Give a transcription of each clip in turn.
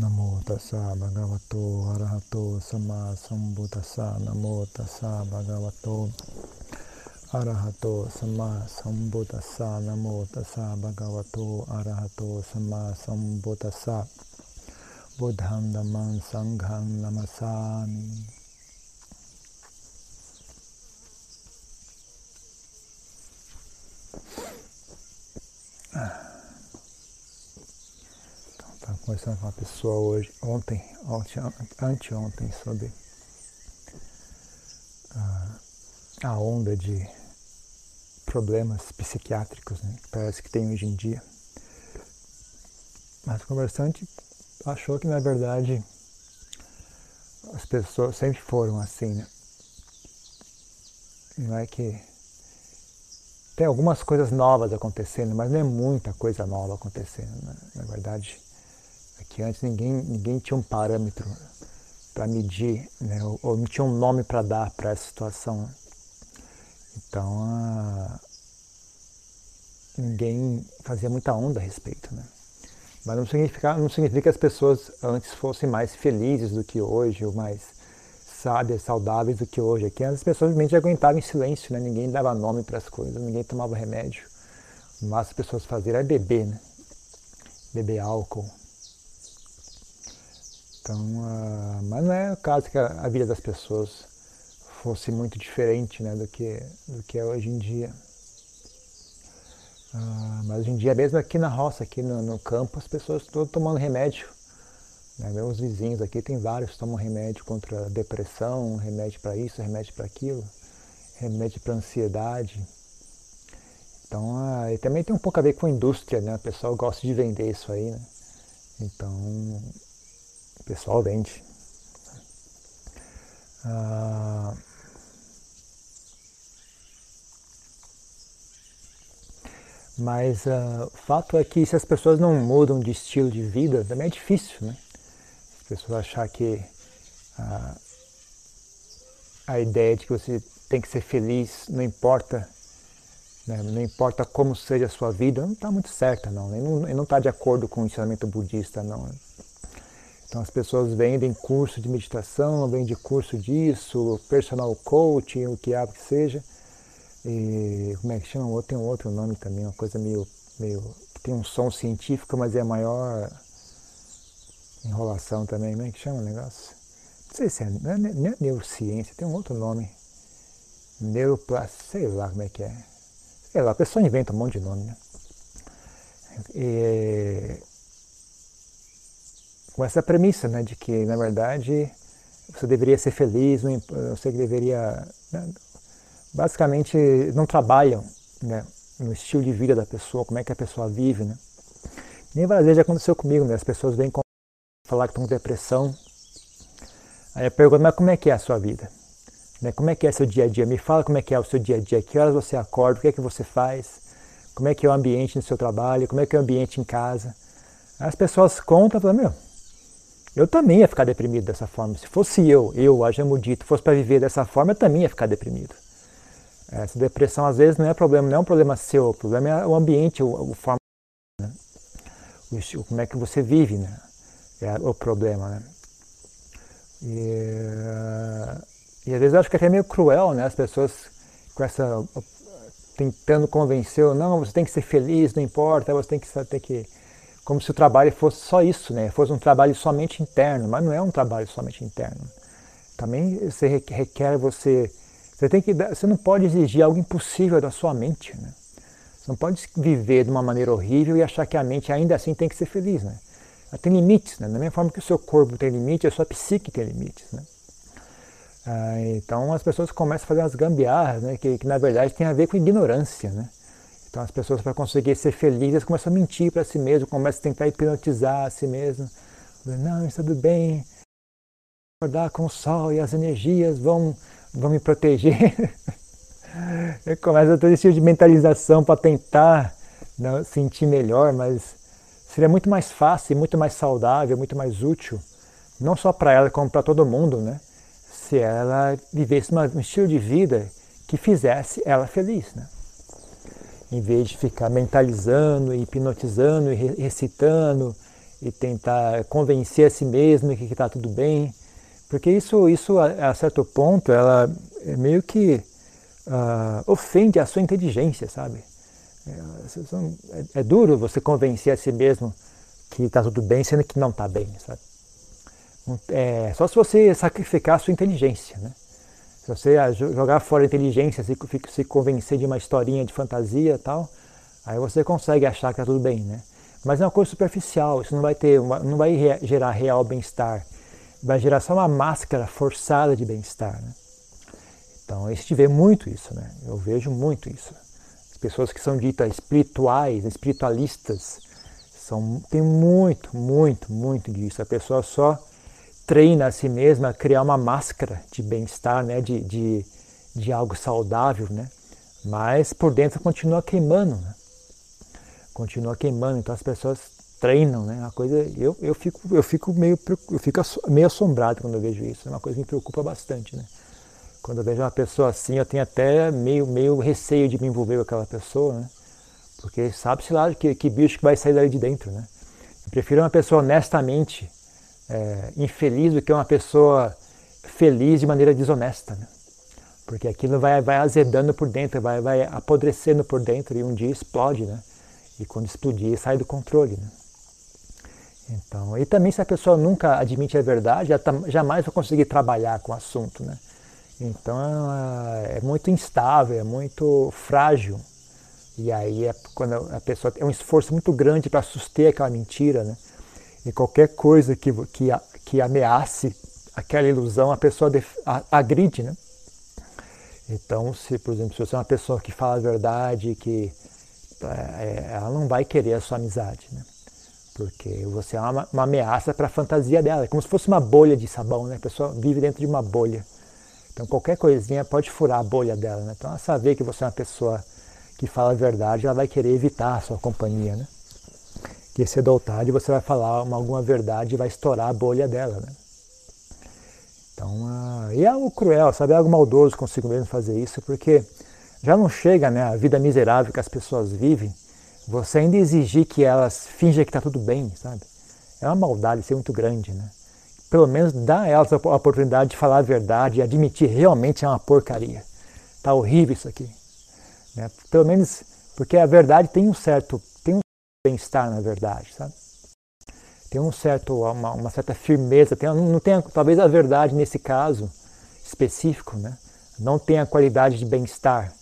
นะโมตัสสะภะคะวะโตอะระหะโตสัมมาสัมพุทธัสสะนะโมตัสสะภะคะวะโตอะระหะโตสัมมาสัมพุทธัสสะนะโมตัสสะภะคะวะโตอะระหะโตสัมมาสัมพุทธัสสะบุตังดัมมังสังฆังนามัสสามิ conversando com uma pessoa hoje, ontem, ontem anteontem, sobre a, a onda de problemas psiquiátricos né, que parece que tem hoje em dia. Mas o conversante achou que, na verdade, as pessoas sempre foram assim, né? Não é que tem algumas coisas novas acontecendo, mas não é muita coisa nova acontecendo. Né? Na verdade, que antes ninguém, ninguém tinha um parâmetro para medir, né? ou, ou, não tinha um nome para dar para essa situação. Então, a... ninguém fazia muita onda a respeito. Né? Mas não significa, não significa que as pessoas antes fossem mais felizes do que hoje, ou mais sábias, saudáveis do que hoje. Aqui as pessoas simplesmente aguentavam em silêncio, né? ninguém dava nome para as coisas, ninguém tomava remédio. Máximo as pessoas faziam era beber, né? beber álcool. Então, uh, mas não é o caso que a, a, vida das pessoas fosse muito diferente né, do, que, do que é hoje em dia. Uh, mas hoje em dia, mesmo aqui na roça, aqui no, no campo, as pessoas estão tomando remédio. Né? Meus vizinhos aqui tem vários tomam remédio contra depressão, remédio para isso, remédio para aquilo, remédio para ansiedade. Então, uh, e também tem um pouco a ver com a indústria, né? O pessoal gosta de vender isso aí, né? Então, o pessoal vende. Ah, mas ah, o fato é que se as pessoas não mudam de estilo de vida, também é difícil, né? As pessoas achar que ah, a ideia de que você tem que ser feliz, não importa, né? não importa como seja a sua vida, não está muito certa, não. Ele não está de acordo com o ensinamento budista, não. Então as pessoas vendem curso de meditação, vendem curso disso, personal coaching, o que há que seja. E como é que chama? Tem um outro nome também, uma coisa meio, meio tem um som científico, mas é a maior enrolação também. Como é que chama o negócio? Não sei se é, não é, não é neurociência, tem um outro nome. Neuroplastia, sei lá como é que é. Sei lá, a pessoa inventa um monte de nome, né? E, com essa premissa, né, de que na verdade você deveria ser feliz, você deveria, né, basicamente não trabalham, né, no estilo de vida da pessoa, como é que a pessoa vive, né. Nem várias vezes já aconteceu comigo, né, as pessoas vêm falar que estão com depressão, aí eu pergunto, mas como é que é a sua vida? Né, como é que é seu dia a dia? Me fala como é que é o seu dia a dia, que horas você acorda, o que é que você faz, como é que é o ambiente no seu trabalho, como é que é o ambiente em casa. As pessoas contam falam, meu, eu também ia ficar deprimido dessa forma. Se fosse eu, eu, a Jamudito, fosse para viver dessa forma, eu também ia ficar deprimido. Essa depressão às vezes não é problema, não é um problema seu, o problema é o ambiente, o, o forma, né? o, como é que você vive, né? É o problema, né? E, e às vezes eu acho que é meio cruel, né? As pessoas com essa tentando convencer, não, você tem que ser feliz, não importa, você tem que, tem que como se o trabalho fosse só isso, né? fosse um trabalho somente interno, mas não é um trabalho somente interno. Também você requer você, você tem que, você não pode exigir algo impossível da sua mente, né? Você não pode viver de uma maneira horrível e achar que a mente ainda assim tem que ser feliz, né? Ela tem limites, né? Da mesma forma que o seu corpo tem limites, a sua psique tem limites, né? Ah, então as pessoas começam a fazer umas gambiarras, né? Que, que na verdade tem a ver com ignorância, né? Então as pessoas para conseguir ser felizes começam a mentir para si mesmo, começam a tentar hipnotizar a si mesmo. Não, está tudo bem. Acordar com o sol e as energias vão, vão me proteger. começa todo esse tipo de mentalização para tentar não, né, sentir melhor, mas seria muito mais fácil, muito mais saudável, muito mais útil, não só para ela, como para todo mundo, né? Se ela vivesse um estilo de vida que fizesse ela feliz, né? Em vez de ficar mentalizando, hipnotizando e recitando e tentar convencer a si mesmo que está tudo bem, porque isso, isso a, a, certo ponto, ela meio que uh, ofende a sua inteligência, sabe? É, é, é, duro você convencer a si mesmo que está tudo bem, sendo que não está bem, sabe? É, só se você sacrificar a sua inteligência, né? Se você jogar fora a inteligência, se, se convencer de uma historinha de fantasia e tal, aí você consegue achar que está tudo bem, né? Mas é uma coisa superficial, isso não vai ter, uma, não vai gerar real bem-estar. Vai gerar só uma máscara forçada de bem-estar, né? Então, a gente vê muito isso, né? Eu vejo muito isso. As pessoas que são ditas espirituais, espiritualistas, são, tem muito, muito, muito disso. A pessoa só treina a si mesma a criar uma máscara de bem-estar, né? de, de, de algo saudável, né? mas por dentro continua queimando. Né? Continua queimando, então as pessoas treinam, né? A coisa, eu, eu fico, eu fico meio, eu fico meio assombrado quando eu vejo isso. É uma coisa que me preocupa bastante, né? Quando eu vejo uma pessoa assim, eu tenho até meio, meio receio de me envolver com aquela pessoa, né? Porque sabe-se lá que, que bicho que vai sair dali de dentro, né? Eu prefiro uma pessoa honestamente é, infeliz do que uma pessoa feliz de maneira desonesta, né? Porque aquilo vai, vai azedando por dentro, vai, vai apodrecendo por dentro e um dia explode, né? E quando explodir, sai do controle, né? Então, e também se a pessoa nunca admite a verdade, tá, jamais vai conseguir trabalhar com o assunto, né? Então é muito instável, é muito frágil. E aí é quando a pessoa é um esforço muito grande para suster aquela mentira, né? E qualquer coisa que, que, que ameace aquela ilusão, a pessoa agride, né? Então, se, por exemplo, se você é uma pessoa que fala a verdade, que é, ela não vai querer a sua amizade, né? Porque você é uma, uma ameaça para a fantasia dela, é como se fosse uma bolha de sabão, né? A pessoa vive dentro de uma bolha. Então, qualquer coisinha pode furar a bolha dela, né? Então, ela saber que você é uma pessoa que fala a verdade, ela vai querer evitar a sua companhia, né? Que cedo ou tarde você vai falar uma, alguma verdade e vai estourar a bolha dela, né? Então, uh, e é algo cruel, sabe? É algo maldoso consigo mesmo fazer isso, porque já não chega, né? A vida miserável que as pessoas vivem, você ainda exigir que elas fingem que está tudo bem, sabe? É uma maldade ser muito grande, né? Pelo menos dá a elas a oportunidade de falar a verdade e admitir realmente é uma porcaria. Tá horrível isso aqui. Né? Pelo menos porque a verdade tem um certo bem-estar na verdade, sabe? Tem um certo uma, uma certa firmeza, tem, não tem talvez a verdade nesse caso específico, né? Não tem a qualidade de bem-estar,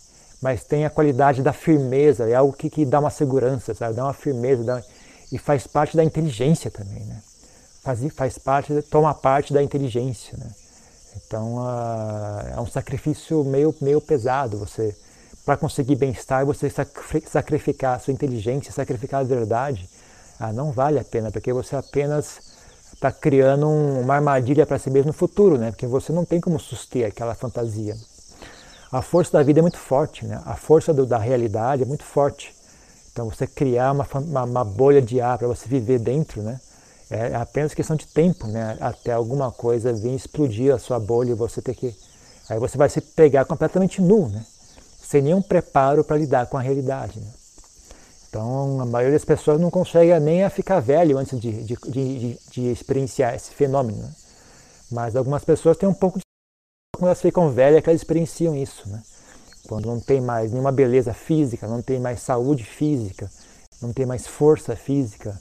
mas tem a qualidade da firmeza, é algo que, que dá uma segurança, sabe? Dá uma firmeza dá, e faz parte da inteligência também, né? Faz, faz parte, toma parte da inteligência, né? Então uh, é um sacrifício meio, meio pesado você para conseguir bem-estar, você sacrificar a sua inteligência, sacrificar a verdade, ah, não vale a pena, porque você apenas está criando um, uma armadilha para si mesmo no futuro, né? porque você não tem como suster aquela fantasia. A força da vida é muito forte, né? a força do, da realidade é muito forte. Então você criar uma, uma, uma bolha de ar para você viver dentro, né? é apenas questão de tempo, né? até alguma coisa vir explodir a sua bolha e você ter que... Aí você vai se pegar completamente nu, né? Sem nenhum preparo para lidar com a realidade. Né? Então, a maioria das pessoas não consegue nem a ficar velho antes de, de, de, de experienciar esse fenômeno. Né? Mas algumas pessoas têm um pouco de. Quando elas ficam velhas, que elas experienciam isso. Né? Quando não tem mais nenhuma beleza física, não tem mais saúde física, não tem mais força física.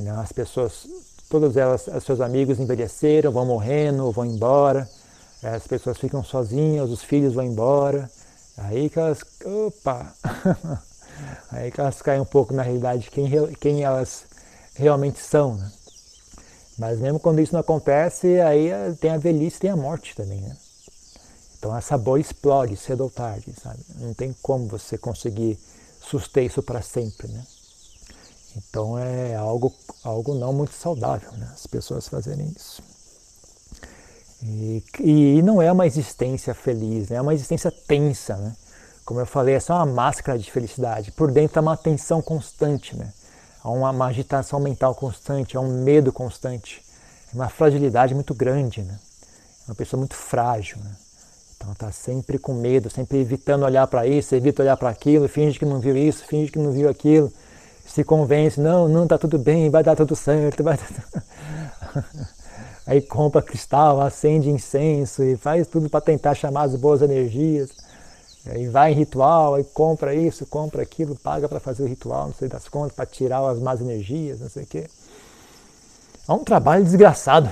Né? As pessoas, todas elas, os seus amigos envelheceram, vão morrendo, vão embora. As pessoas ficam sozinhas, os filhos vão embora. Aí que elas, opa, aí que elas caem um pouco na realidade de quem, quem elas realmente são, né? Mas mesmo quando isso não acontece, aí tem a velhice, tem a morte também, né? Então essa bolha explode cedo ou tarde, sabe? Não tem como você conseguir suster isso para sempre, né? Então é algo, algo não muito saudável, né? As pessoas fazerem isso. E, e não é uma existência feliz, né? é uma existência tensa. Né? Como eu falei, é só uma máscara de felicidade. Por dentro há uma tensão constante, né? há uma, uma agitação mental constante, há um medo constante, é uma fragilidade muito grande. Né? É uma pessoa muito frágil. Né? Então está sempre com medo, sempre evitando olhar para isso, evita olhar para aquilo, finge que não viu isso, finge que não viu aquilo, se convence, não, não está tudo bem, vai dar tudo certo, vai Aí compra cristal, acende incenso e faz tudo para tentar chamar as boas energias. Aí vai em ritual, aí compra isso, compra aquilo, paga para fazer o ritual, não sei das contas, para tirar as más energias, não sei o quê. É um trabalho desgraçado.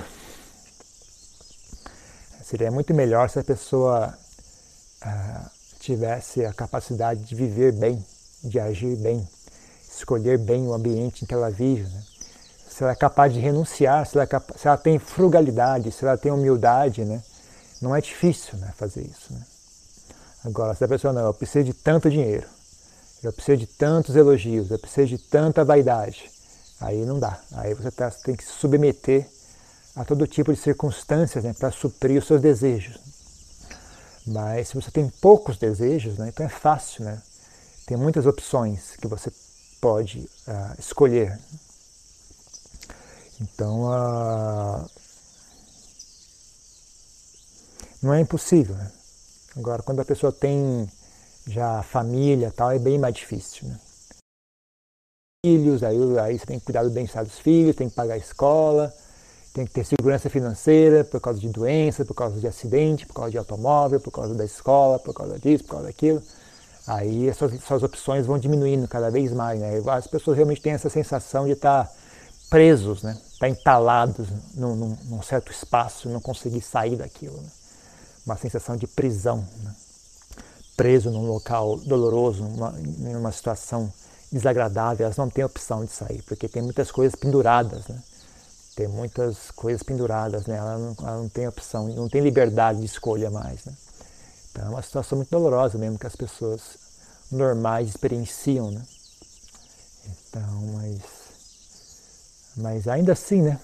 Seria muito melhor se a pessoa ah, tivesse a capacidade de viver bem, de agir bem, escolher bem o ambiente em que ela vive. Né? Se ela é capaz de renunciar, se ela, é se ela, tem frugalidade, se ela tem humildade, né? não é difícil né, fazer isso. Né? Agora, se a pessoa não, eu preciso de tanto dinheiro, eu preciso de tantos elogios, eu preciso de tanta vaidade, aí não dá. Aí você tá, tem que se submeter a todo tipo de circunstâncias né, para suprir os seus desejos. Mas se você tem poucos desejos, né, então é fácil, né? Tem muitas opções que você pode uh, escolher. Então, uh, não é impossível. Né? Agora, quando a pessoa tem já família tal, é bem mais difícil. Né? Filhos, aí, aí você tem que cuidar do bem-estar dos filhos, tem que pagar a escola, tem que ter segurança financeira por causa de doença, por causa de acidente, por causa de automóvel, por causa da escola, por causa disso, por causa daquilo. Aí as suas, suas opções vão diminuindo cada vez mais. Né? As pessoas realmente têm essa sensação de estar presos, né? estar entalados num, num, num certo espaço, não conseguir sair daquilo. Né? Uma sensação de prisão. Né? Preso num local doloroso, numa, numa situação desagradável, elas não têm opção de sair, porque tem muitas coisas penduradas. Né? tem muitas coisas penduradas, né? ela, não, ela não tem opção, não tem liberdade de escolha mais. Né? Então é uma situação muito dolorosa mesmo que as pessoas normais experienciam. Né? Então, mas, mas ainda assim, né?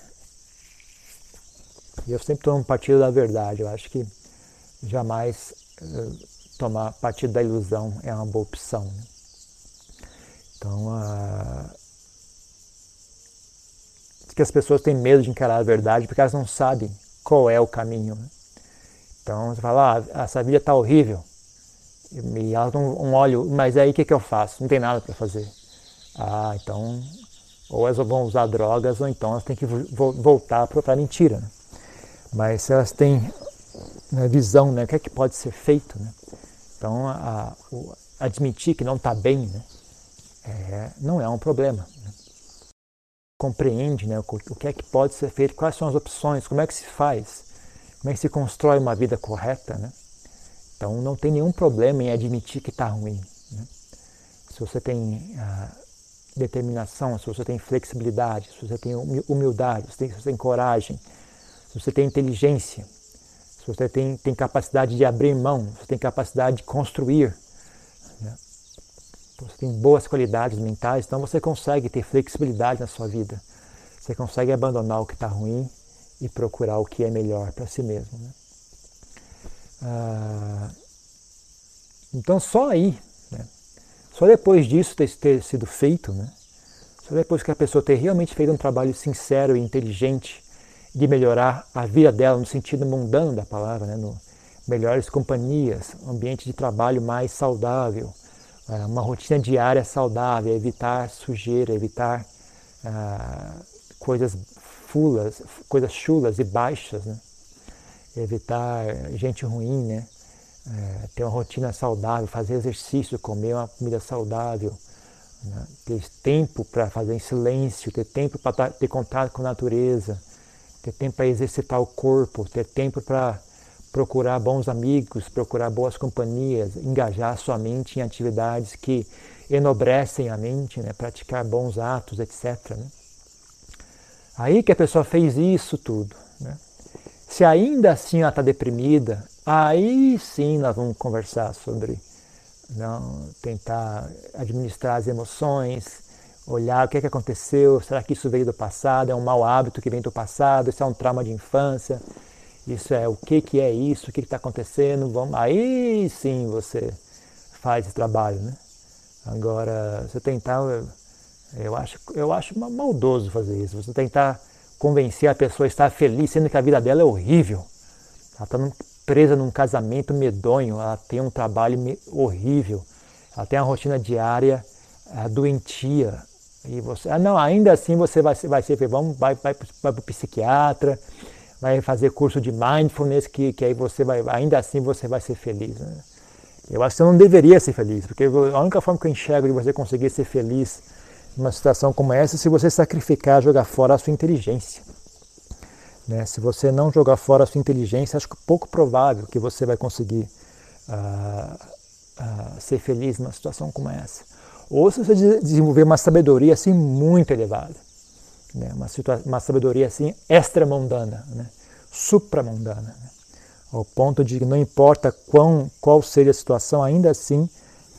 Eu sempre tomo partido da verdade. Eu acho que jamais uh, tomar partido da ilusão é uma boa opção. Né? Então, uh, que as pessoas têm medo de encarar a verdade porque elas não sabem qual é o caminho. Né? Então você fala, ah, essa vida está horrível. E elas não um olho, mas aí o que, que eu faço? Não tem nada para fazer. Ah, então, ou elas vão usar drogas, ou então elas têm que vo voltar para a mentira. Né? Mas se elas têm né, visão, né, o que é que pode ser feito, né? então a, admitir que não está bem, né, é, não é um problema. Né? compreende né, o que é que pode ser feito, quais são as opções, como é que se faz, como é que se constrói uma vida correta. Né? Então não tem nenhum problema em admitir que está ruim. Né? Se você tem ah, determinação, se você tem flexibilidade, se você tem humildade, se você tem coragem, se você tem inteligência, se você tem, tem capacidade de abrir mão, se você tem capacidade de construir, você tem boas qualidades mentais, então você consegue ter flexibilidade na sua vida. Você consegue abandonar o que está ruim e procurar o que é melhor para si mesmo. Né? Ah, então só aí, né? Só depois disso ter, ter sido feito, né? só depois que a pessoa ter realmente feito um trabalho sincero e inteligente de melhorar a vida dela no sentido mundano da palavra, né? no melhores companhias, um ambiente de trabalho mais saudável, é, uma rotina diária saudável, evitar sujeira, evitar ah, coisas fulas, coisas chulas e baixas, né? evitar gente ruim, né? É, ter uma rotina saudável, fazer exercício, comer uma comida saudável, né? ter tempo para fazer em silêncio, ter tempo para ter contato com a natureza, ter tempo para exercitar o corpo, ter tempo para procurar bons amigos, procurar boas companhias, engajar sua mente em atividades que enobrecem a mente, né? praticar bons atos, etc. Né? Aí que a pessoa fez isso tudo. Né? Se ainda assim ela está deprimida, aí sim nós vamos conversar sobre não tentar administrar as emoções, olhar o que, é que aconteceu, será que isso veio do passado, é um mau hábito que vem do passado, isso é um trauma de infância, isso é o que, que é isso, o que está acontecendo, vamos, aí sim você faz esse trabalho, né? Agora, você tentar, eu acho, eu acho maldoso fazer isso, você tentar convencer a pessoa a estar feliz, sendo que a vida dela é horrível. Ela está presa num casamento medonho, ela tem um trabalho horrível, ela tem uma rotina diária doentia, E você, ah, não, ainda assim você vai, vai ser, vamos, vai, vai, vai para o psiquiatra, vai fazer curso de mindfulness, que, que aí você vai, ainda assim você vai ser feliz. Né? Eu acho que você não deveria ser feliz, porque a única forma que eu enxergo de você conseguir ser feliz numa situação como essa se você sacrificar, jogar fora a sua inteligência. Né? Se você não jogar fora a sua inteligência, acho que pouco provável que você vai conseguir uh, uh, ser feliz numa situação como essa. Ou se você desenvolver uma sabedoria assim muito elevada, né? uma, uma sabedoria assim extramundana, né? supramundana. Né? ao ponto de que não importa quão, qual seja a situação, ainda assim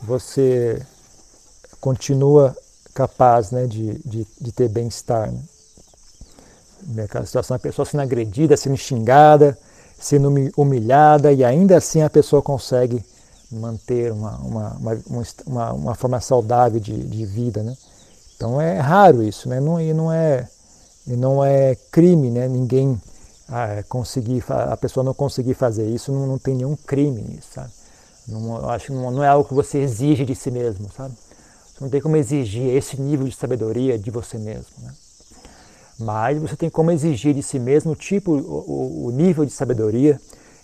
você continua capaz né, de, de, de ter bem-estar. Né? Situação, a pessoa sendo agredida, sendo xingada, sendo humilhada, e ainda assim a pessoa consegue manter uma, uma, uma, uma, uma forma saudável de, de vida. Né? Então é raro isso, né? não, e não é, e não é crime, né? ninguém ah, conseguir, a pessoa não conseguir fazer isso, não, não tem nenhum crime nisso, sabe? Não, acho não, não, é algo que você exige de si mesmo, sabe? Você não tem como exigir esse nível de sabedoria de você mesmo, né? Mas você tem como exigir de si mesmo o tipo, o, o nível de sabedoria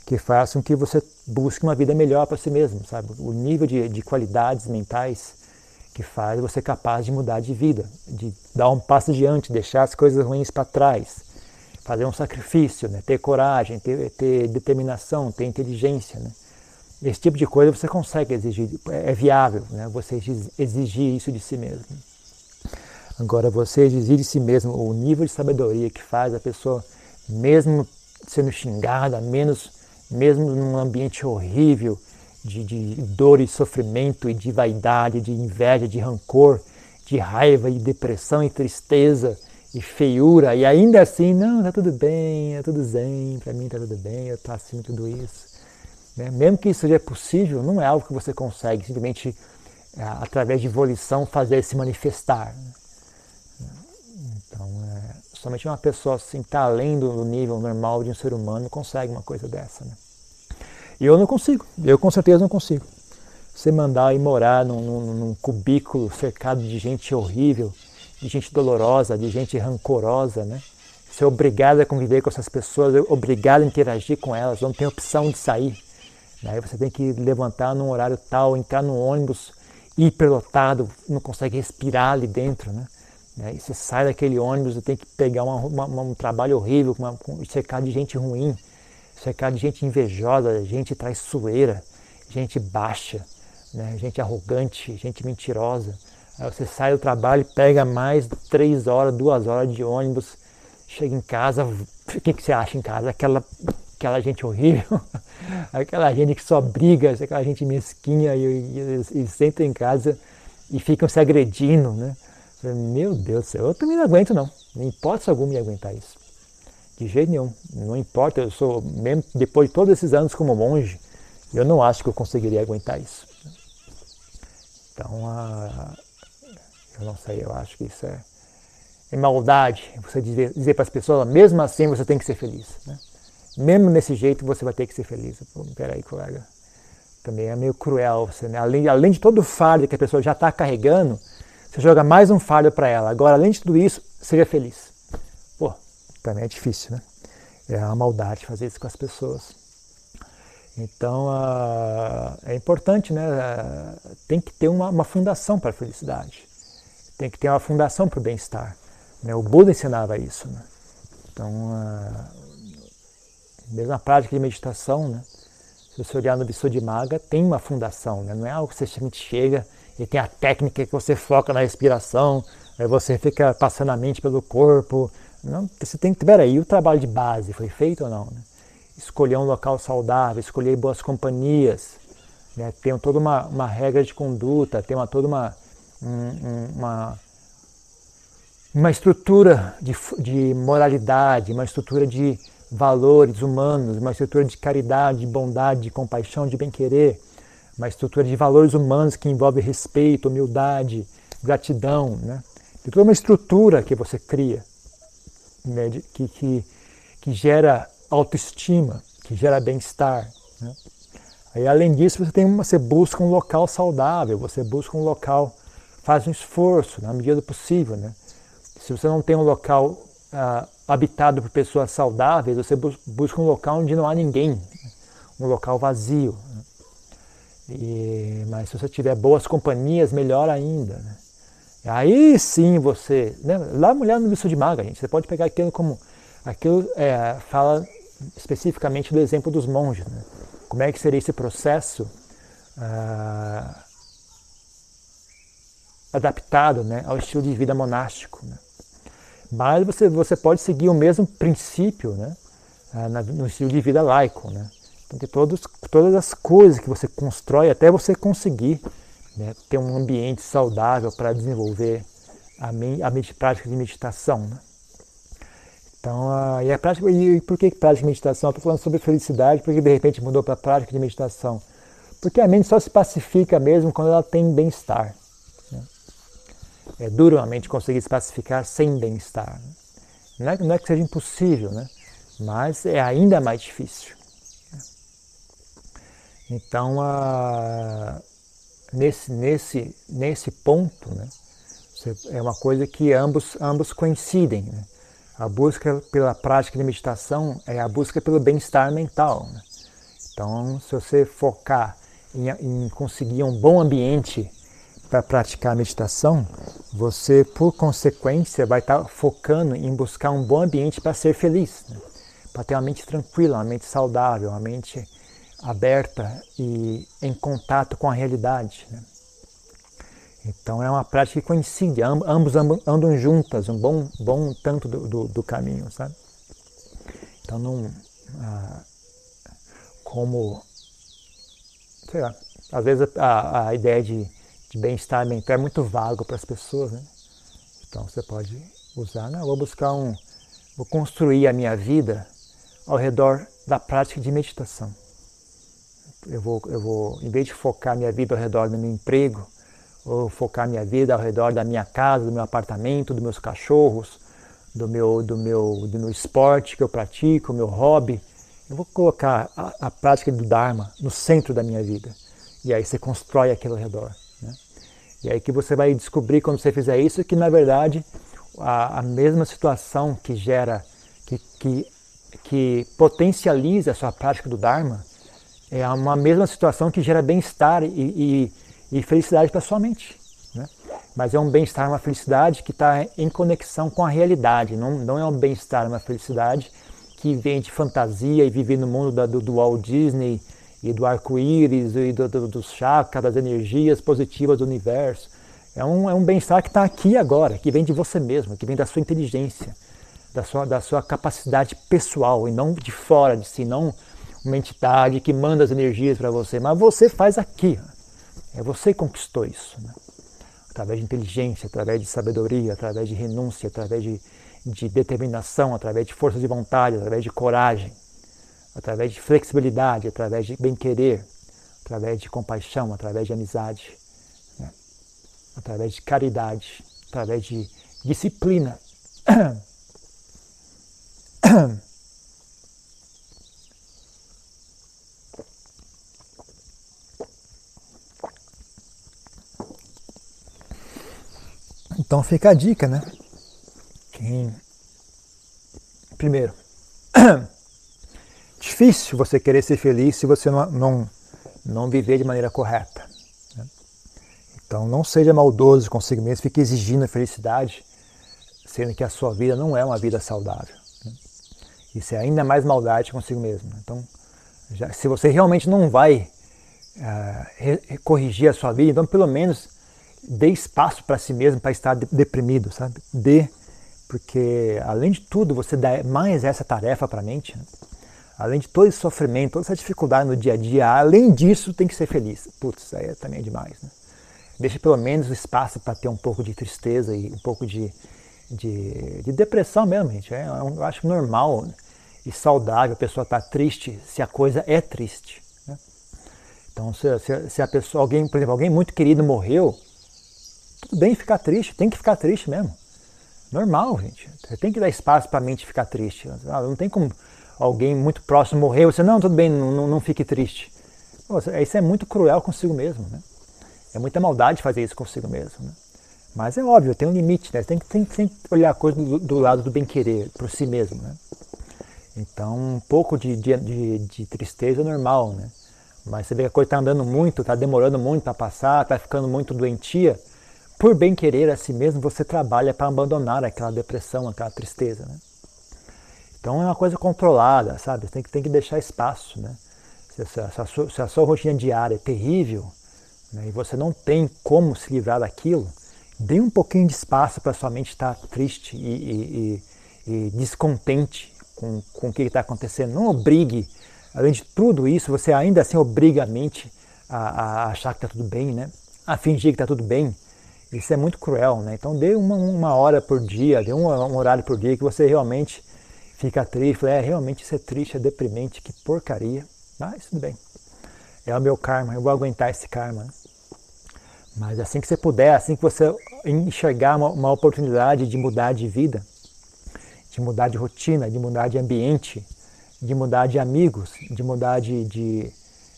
que faça com que você busque uma vida melhor para si mesmo, sabe? O nível de, de qualidades mentais que faz você capaz de mudar de vida, de dar um passo adiante, deixar as coisas ruins para trás, fazer um sacrifício, né? ter coragem, ter, ter determinação, ter inteligência. Né? Esse tipo de coisa você consegue exigir, é viável né? você exigir isso de si mesmo. Agora, você exigir de si mesmo o nível de sabedoria que faz a pessoa, mesmo sendo xingada, menos, mesmo num ambiente horrível, de, de dor e sofrimento, e de vaidade, de inveja, de rancor, de raiva e depressão e tristeza, e feiura, e ainda assim, não, tá tudo bem, é tudo zen, para mim tá tudo bem, eu tô acima de tudo isso. Né? Mesmo que isso seja possível, não é algo que você consegue simplesmente, é, através de volição, fazer se manifestar. Né? Então, é, somente uma pessoa assim, tá além do nível normal de um ser humano consegue uma coisa dessa. Né? E eu não consigo, eu com certeza não consigo. Você mandar ir morar num, num, num cubículo cercado de gente horrível, de gente dolorosa, de gente rancorosa, né? É obrigado a conviver com essas pessoas, obrigado a interagir com elas, não tem opção de sair. Aí você tem que levantar num horário tal, entrar no ônibus hiperlotado, não consegue respirar ali dentro, né? Aí você sai daquele ônibus e tem que pegar uma, uma, um trabalho horrível, uma, cercado de gente ruim, cercado de gente invejosa, gente traiçoeira, gente baixa, né? gente arrogante, gente mentirosa. Aí você sai do trabalho, pega mais três horas, duas horas de ônibus, chega em casa, o que, que você acha em casa? Aquela, aquela gente horrível, aquela gente que só briga, aquela gente mesquinha e, e, e senta em casa e ficam se agredindo, né? Meu Deus do céu, eu também não aguento não, não importa algum me aguentar isso. De jeito nenhum, não importa, eu sou, mesmo depois de todos esses anos como monge, eu não acho que eu conseguiria aguentar isso. Então, eu não sei, eu acho que isso é, é maldade. Você dizer, dizer para as pessoas, mesmo assim você tem que ser feliz. Né? Mesmo nesse jeito você vai ter que ser feliz. Pô, peraí, colega. Também é meio cruel. Você, né? além, além de todo o fardo que a pessoa já está carregando, você joga mais um fardo para ela. Agora, além de tudo isso, seja feliz. Pô, também é difícil, né? É uma maldade fazer isso com as pessoas. Então, uh, é importante, né? Uh, tem que ter uma, uma fundação para a felicidade tem que ter uma fundação para o bem-estar. Né? O Buda ensinava isso. Né? Então, a mesma prática de meditação, né? se você olhar no Visuddhimagga, tem uma fundação, né? não é algo que você chega e tem a técnica que você foca na respiração, aí você fica passando a mente pelo corpo. Não, você tem que, peraí, o trabalho de base foi feito ou não? Né? Escolher um local saudável, escolher boas companhias, né? tem toda uma, uma regra de conduta, tem uma, toda uma, uma, uma estrutura de, de moralidade, uma estrutura de valores humanos, uma estrutura de caridade, de bondade, de compaixão, de bem-querer, uma estrutura de valores humanos que envolve respeito, humildade, gratidão. Né? Tem toda uma estrutura que você cria, né? que, que, que gera autoestima, que gera bem-estar. Né? Aí, além disso, você, tem uma, você busca um local saudável, você busca um local faz um esforço na medida do possível. Né? Se você não tem um local ah, habitado por pessoas saudáveis, você busca um local onde não há ninguém, um local vazio. Né? E, mas se você tiver boas companhias, melhor ainda. Né? Aí sim você. Né? Lá mulher no misto de maga, gente. Você pode pegar aquilo como. Aquilo é, fala especificamente do exemplo dos monges. Né? Como é que seria esse processo ah, adaptado né, ao estilo de vida monástico? Né? Mas você, você pode seguir o mesmo princípio né, ah, no estilo de vida laico. Né? Então, tem todos, todas as coisas que você constrói até você conseguir né, ter um ambiente saudável para desenvolver a, a prática de meditação. Né? Então, a, e a prática, e por que prática de meditação? Estou falando sobre felicidade, porque de repente mudou para prática de meditação. Porque a mente só se pacifica mesmo quando ela tem bem-estar. É duro a mente conseguir se pacificar sem bem-estar. Não, é, não é que seja impossível, né? mas é ainda mais difícil. Então, a, nesse, nesse, nesse ponto, né, é uma coisa que ambos, ambos coincidem. Né? A busca pela prática de meditação é a busca pelo bem-estar mental. Né? Então, se você focar em, em conseguir um bom ambiente para praticar a meditação, você, por consequência, vai estar focando em buscar um bom ambiente para ser feliz, né? para ter uma mente tranquila, uma mente saudável, uma mente aberta e em contato com a realidade. Né? Então é uma prática que coincide, ambos andam juntas, um bom, bom tanto do, do, do caminho, sabe? Então não, ah, como, sei lá, às vezes a, a ideia de, de bem-estar mental é muito vago para as pessoas, né? Então você pode usar, não, vou buscar um, vou construir a minha vida ao redor da prática de meditação eu vou, eu vou, em vez de focar minha vida ao redor do meu emprego, ou focar minha vida ao redor da minha casa, do meu apartamento, dos meus cachorros, do meu, do meu, do meu esporte que eu pratico, meu hobby, eu vou colocar a, a, prática do Dharma no centro da minha vida. E aí você constrói aquilo ao redor. E aí que você vai descobrir quando você fizer isso que na verdade a, a mesma situação que gera, que, que, que potencializa a sua prática do Dharma, é uma mesma situação que gera bem-estar e, e, e, felicidade para sua mente. Né? Mas é um bem-estar, uma felicidade que está em conexão com a realidade, não, não é um bem-estar, uma felicidade que vem de fantasia e viver no mundo da, do, do Walt Disney e do arco-íris e do, do, dos chakras, das energias positivas do universo. É um, é um bem-estar que está aqui agora, que vem de você mesmo, que vem da sua inteligência, da sua, da sua capacidade pessoal e não de fora de si, não uma entidade que manda as energias para você, mas você faz aqui. É você que conquistou isso. Né? Através de inteligência, através de sabedoria, através de renúncia, através de, de determinação, através de força de vontade, através de coragem, através de flexibilidade, através de bem-querer, através de compaixão, através de amizade, né? através de caridade, através de disciplina. Então fica a dica, né? Quem... Primeiro, difícil você querer ser feliz se você não, não, não viver de maneira correta. Né? Então não seja maldoso consigo mesmo, fique exigindo a felicidade, sendo que a sua vida não é uma vida saudável. Né? Isso é ainda mais maldade consigo mesmo. Então, já, se você realmente não vai uh, corrigir a sua vida, então pelo menos dê espaço para si mesmo para estar deprimido, sabe? Dê, porque além de tudo você dá mais essa tarefa para a mente, né? Além de todo esse sofrimento, toda essa dificuldade no dia a dia, além disso tem que ser feliz. Putz, aí é também é demais, né? Deixa pelo menos o espaço para ter um pouco de tristeza e um pouco de, de, de depressão mesmo, gente. É, eu acho normal e saudável a pessoa estar tá triste se a coisa é triste. Né? Então, se, se, se, a pessoa, alguém, por exemplo, alguém muito querido morreu, tudo bem ficar triste, tem que ficar triste mesmo. Normal, gente. Você tem que dar espaço para a mente ficar triste. Ah, não tem como alguém muito próximo morrer, você, não, tudo bem, não, não, fique triste. Pô, isso é muito cruel consigo mesmo, né? É muita maldade fazer isso consigo mesmo, né? Mas é óbvio, tem um limite, né? Tem que, tem, que olhar a coisa do, do lado do bem-querer, por si mesmo, né? Então, um pouco de, de, de, de tristeza é normal, né? Mas você vê que a coisa está andando muito, está demorando muito para passar, está ficando muito doentia. Por bem querer a si mesmo, você trabalha para abandonar aquela depressão, aquela tristeza, né? Então é uma coisa controlada, sabe? Você tem que, tem que deixar espaço, né? Se, se, a sua, se a sua rotina diária é terrível né, e você não tem como se livrar daquilo, dê um pouquinho de espaço para sua mente estar triste e, e, e, descontente com, com o que está acontecendo. Não obrigue, além de tudo isso, você ainda assim obriga a mente a, a achar que está tudo bem, né? a fingir que está tudo bem. Isso é muito cruel, né? Então dê uma, uma hora por dia, dê um, um horário por dia que você realmente fica triste. Fala, é, realmente isso é triste, é deprimente, que porcaria. Mas tudo bem. É o meu karma, eu vou aguentar esse karma. Né? Mas assim que você puder, assim que você enxergar uma, uma, oportunidade de mudar de vida, de mudar de rotina, de mudar de ambiente, de mudar de amigos, de mudar de, de,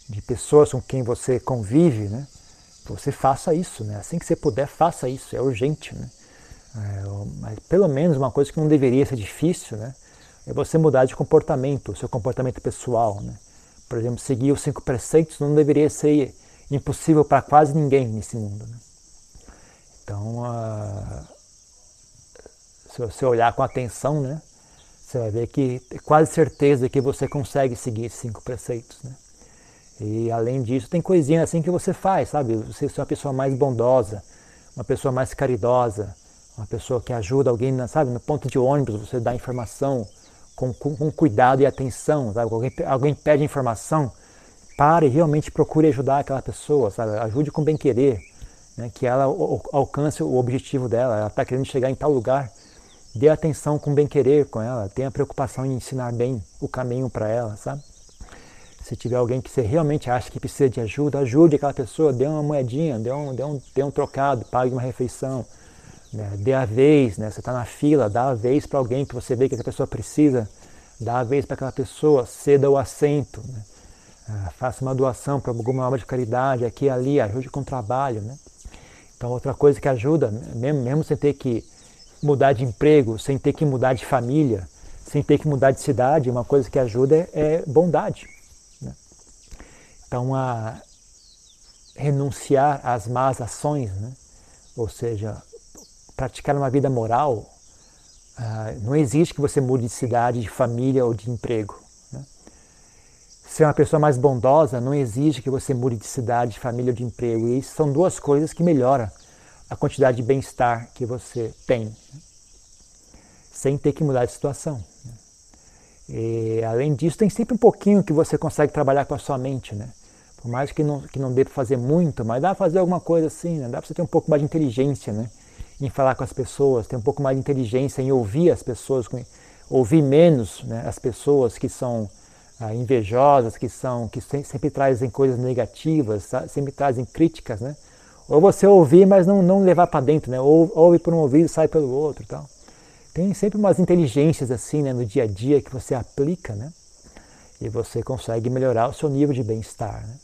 de pessoas com quem você convive, né? Você faça isso, né? Assim que você puder, faça isso, é urgente, né? É, mas pelo menos uma coisa que não deveria ser difícil, né? É você mudar de comportamento, seu comportamento pessoal, né? Por exemplo, seguir os cinco preceitos não deveria ser impossível para quase ninguém nesse mundo. Né? Então, uh, se você olhar com atenção, né, você vai ver que é quase certeza que você consegue seguir esses cinco preceitos. Né? E além disso, tem coisinha assim que você faz, sabe? Você é uma pessoa mais bondosa, uma pessoa mais caridosa, uma pessoa que ajuda alguém, sabe? No ponto de ônibus, você dá informação com, com, com cuidado e atenção, sabe? Alguém, alguém pede informação, pare e realmente procure ajudar aquela pessoa, sabe? Ajude com bem-querer, né? que ela alcance o objetivo dela, ela está querendo chegar em tal lugar. Dê atenção com bem-querer com ela, tenha preocupação em ensinar bem o caminho para ela, sabe? Se tiver alguém que você realmente acha que precisa de ajuda, ajude aquela pessoa, dê uma moedinha, dê um, dê um, dê um trocado, pague uma refeição, né? dê a vez, né? você está na fila, dá a vez para alguém que você vê que essa pessoa precisa, dá a vez para aquela pessoa, ceda o assento. Né? Ah, faça uma doação para alguma obra de caridade aqui e ali, ajude com o trabalho. Né? Então, outra coisa que ajuda, mesmo, mesmo sem ter que mudar de emprego, sem ter que mudar de família, sem ter que mudar de cidade, uma coisa que ajuda é, é bondade. Né? Então, a renunciar às más ações, né? ou seja, praticar uma vida moral, uh, não existe que você mude de cidade, de família ou de emprego. Ser uma pessoa mais bondosa não exige que você mude de cidade, de família ou de emprego. E isso são duas coisas que melhoram a quantidade de bem-estar que você tem, sem ter que mudar de situação. E, além disso, tem sempre um pouquinho que você consegue trabalhar com a sua mente, né? Por mais que não, que não dê para fazer muito, mas dá para fazer alguma coisa assim, né? Dá para você ter um pouco mais de inteligência, né? Em falar com as pessoas, ter um pouco mais de inteligência em ouvir as pessoas, ouvir menos né, as pessoas que são ah, invejosas, que são que sempre trazem coisas negativas, sempre trazem críticas, né? Ou você ouvir, mas não, não levar para dentro, né? Ou, ouve por um ouvido sai pelo outro, tal. Tem sempre umas inteligências assim, né, no dia a dia que você aplica, né? E você consegue melhorar o seu nível de bem-estar, né?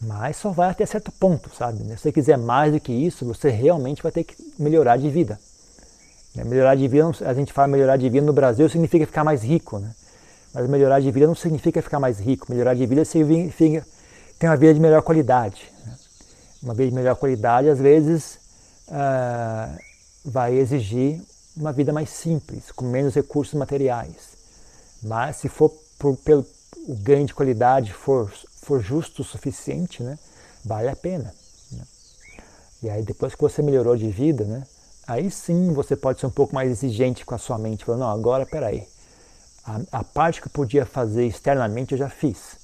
Mas só vai até certo ponto, sabe? Se você quiser mais do que isso, você realmente vai ter que melhorar de vida. Né? Melhorar de vida, a gente fala melhorar de vida no Brasil significa ficar mais rico, né? Mas melhorar de vida não significa ficar mais rico. Melhorar de vida significa ter uma vida de melhor qualidade. Né? Uma vida de melhor qualidade, às vezes, uh, vai exigir uma vida mais simples, com menos recursos materiais. Mas se for por, pelo o ganho de qualidade for, for justo o suficiente, né, vale a pena. Né? E aí depois que você melhorou de vida, né, aí sim você pode ser um pouco mais exigente com a sua mente, falando, não, agora peraí, a, a, parte que eu podia fazer externamente eu já fiz.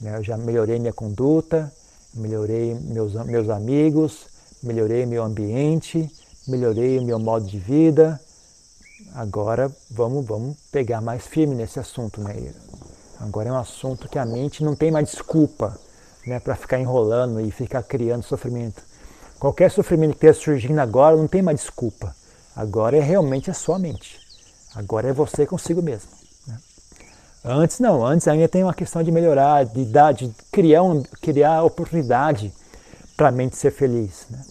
Né? Eu já melhorei minha conduta, melhorei meus, meus amigos, melhorei meu ambiente, melhorei meu modo de vida. Agora vamos, vamos pegar mais firme nesse assunto. Né? Agora é um assunto que a mente não tem mais desculpa né, para ficar enrolando e ficar criando sofrimento. Qualquer sofrimento que esteja surgindo agora não tem mais desculpa. Agora é realmente a sua mente. Agora é você consigo mesmo. Antes não, antes ainda tem uma questão de melhorar, de dar, de criar, um, criar oportunidade para a mente ser feliz. Né?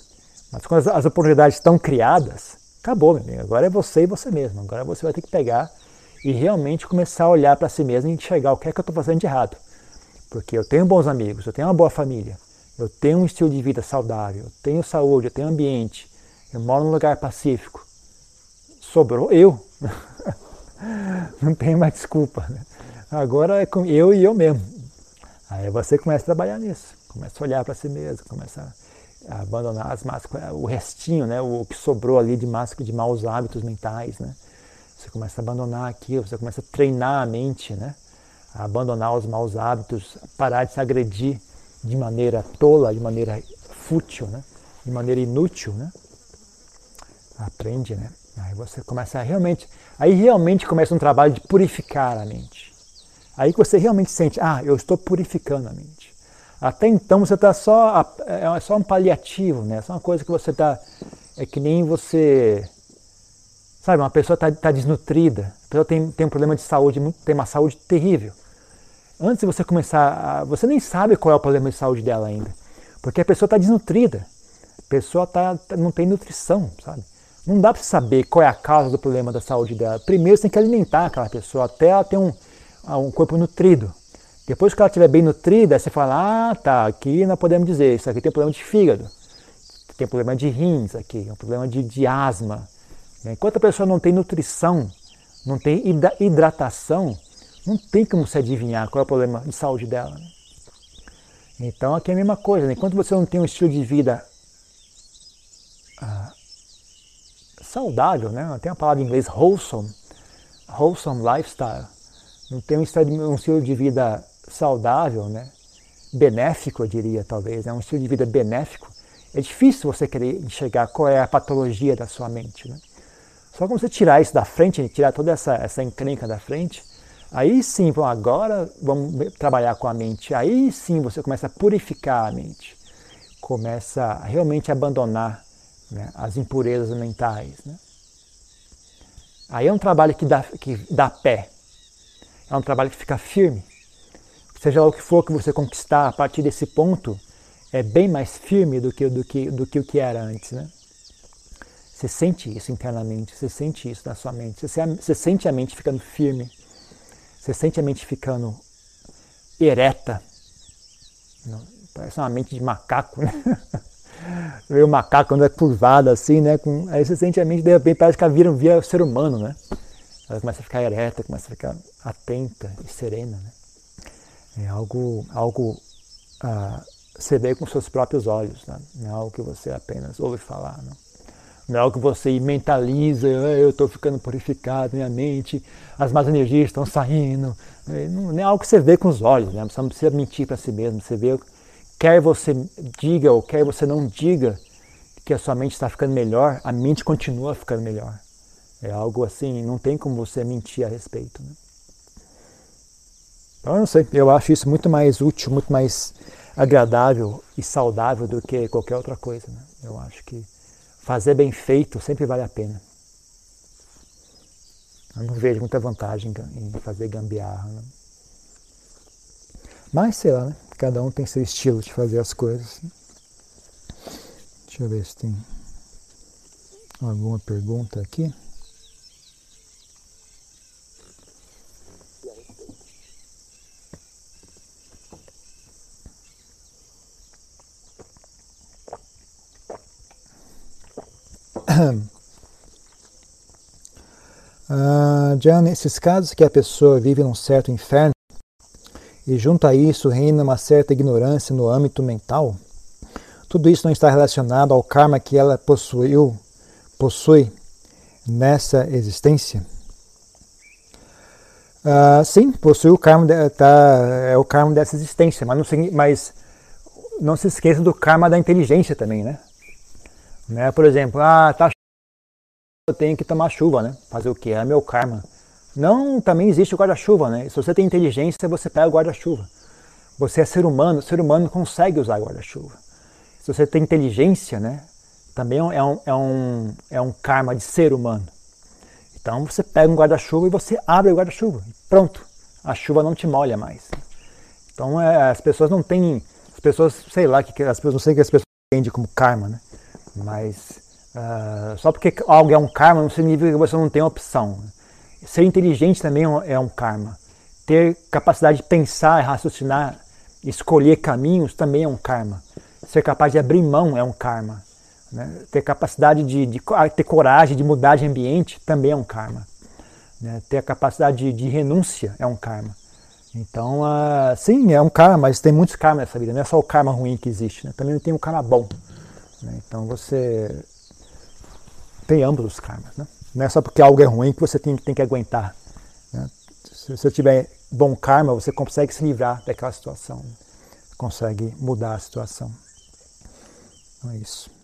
Mas quando as, as oportunidades estão criadas, acabou, meu amigo. Agora é você e você mesmo. Agora você vai ter que pegar e realmente começar a olhar para si mesmo e enxergar o que é que eu estou fazendo de errado. Porque eu tenho bons amigos, eu tenho uma boa família, eu tenho um estilo de vida saudável, eu tenho saúde, eu tenho ambiente, eu moro num lugar pacífico. Sobrou eu. Não tem mais desculpa. Né? Agora é com eu e eu mesmo. Aí você começa a trabalhar nisso, começa a olhar para si mesmo, começa a abandonar as máscaras, o restinho, né, o que sobrou ali de máscara de maus hábitos mentais, né? Você começa a abandonar aquilo, você começa a treinar a mente, né? A abandonar os maus hábitos, parar de se agredir de maneira tola, de maneira fútil, né? De maneira inútil, né? Aprende, né? Aí você começa a realmente, aí realmente começa um trabalho de purificar a mente. Aí que você realmente sente, ah, eu estou purificando a mente. Até então você está só, é só um paliativo, né? É só uma coisa que você está, é que nem você, sabe, uma pessoa está tá desnutrida, a pessoa tem, tem um problema de saúde, tem uma saúde terrível. Antes de você começar, a, você nem sabe qual é o problema de saúde dela ainda, porque a pessoa está desnutrida, a pessoa tá, tá, não tem nutrição, sabe? Não dá para saber qual é a causa do problema da saúde dela. Primeiro você tem que alimentar aquela pessoa até ela ter um, um corpo nutrido. Depois que ela estiver bem nutrida, você fala, ah, tá, aqui nós podemos dizer, isso aqui tem problema de fígado, tem problema de rins aqui, um problema de, de asma. Enquanto a pessoa não tem nutrição, não tem hidratação, não tem como se adivinhar qual é o problema de saúde dela. Né? Então aqui é a mesma coisa, né? enquanto você não tem um estilo de vida ah, saudável, né? Tem a palavra em inglês wholesome, wholesome lifestyle. Não tem um estilo, de vida saudável, né? Benéfico, eu diria, talvez, né? um estilo de vida benéfico. É difícil você querer enxergar qual é a patologia da sua mente, né? Só quando você tirar isso da frente, tirar toda essa, essa encrenca da frente, aí sim, bom, agora vamos trabalhar com a mente. Aí sim você começa a purificar a mente, começa a realmente abandonar né, as impurezas mentais. Né? Aí é um trabalho que dá, que dá pé, é um trabalho que fica firme. Seja o que for que você conquistar a partir desse ponto, é bem mais firme do que, do que, do que o que era antes. Né? Você sente isso internamente, você sente isso na sua mente, você, você sente a mente ficando firme, você sente a mente ficando ereta. Parece uma mente de macaco, né? Vê o macaco quando é curvado assim, né? Com, aí você sente a mente, de repente parece que ela vira, vira ser humano, né? Ela começa a ficar ereta, começa a ficar atenta e serena, né? É algo, algo ah, você vê com seus próprios olhos, né? não é algo que você apenas ouve falar. Né? Não é algo que você mentaliza, ah, eu estou ficando purificado, minha mente, as más energias estão saindo. Não, não é algo que você vê com os olhos, né? você não precisa mentir para si mesmo, você vê quer você diga ou quer você não diga que a sua mente está ficando melhor, a mente continua ficando melhor. É algo assim, não tem como você mentir a respeito. Né? Então, eu não sei, eu acho isso muito mais útil, muito mais agradável e saudável do que qualquer outra coisa. Né? Eu acho que fazer bem feito sempre vale a pena. Eu não vejo muita vantagem em fazer gambiarra. Né? Mas, sei lá, né? Cada um tem seu estilo de fazer as coisas. Deixa eu ver se tem alguma pergunta aqui. Ah, já nesses casos que a pessoa vive num certo inferno, e junto a isso reina uma certa ignorância no âmbito mental, tudo isso não está relacionado ao karma que ela possuiu, possui nessa existência? Uh, sim, possui o karma, de, tá, é o karma dessa existência, mas não, mas não se esqueça do karma da inteligência também, né? Né? Por exemplo, ah, tá eu tenho que tomar chuva, né? Fazer o que? É meu karma. Não, também existe o guarda-chuva, né? Se você tem inteligência, você pega o guarda-chuva. Você é ser humano, ser humano consegue usar guarda-chuva. Se você tem inteligência, né? Também é um, é um, é um karma de ser humano. Então você pega um guarda-chuva e você abre o guarda-chuva. Pronto, a chuva não te molha mais. Então é, as pessoas não têm, as pessoas, sei lá, que as pessoas não sei que as pessoas entendem como karma, né? Mas uh, só porque algo é um karma não significa que você não tem opção. Ser inteligente também é um karma. Ter capacidade de pensar, raciocinar, escolher caminhos também é um karma. Ser capaz de abrir mão é um karma. Né? Ter capacidade de, de, ter coragem de mudar de ambiente também é um karma. Né? Ter a capacidade de, de, renúncia é um karma. Então, uh, sim, é um karma, mas tem muitos karmas nessa vida. Não é só o karma ruim que existe. Né? Também tem o karma bom. Né? Então você tem ambos os karmas. Né? Não é só porque algo é ruim que você tem, tem que aguentar. Né? Se você tiver bom karma, você consegue se livrar daquela situação. Consegue mudar a situação. Então é isso.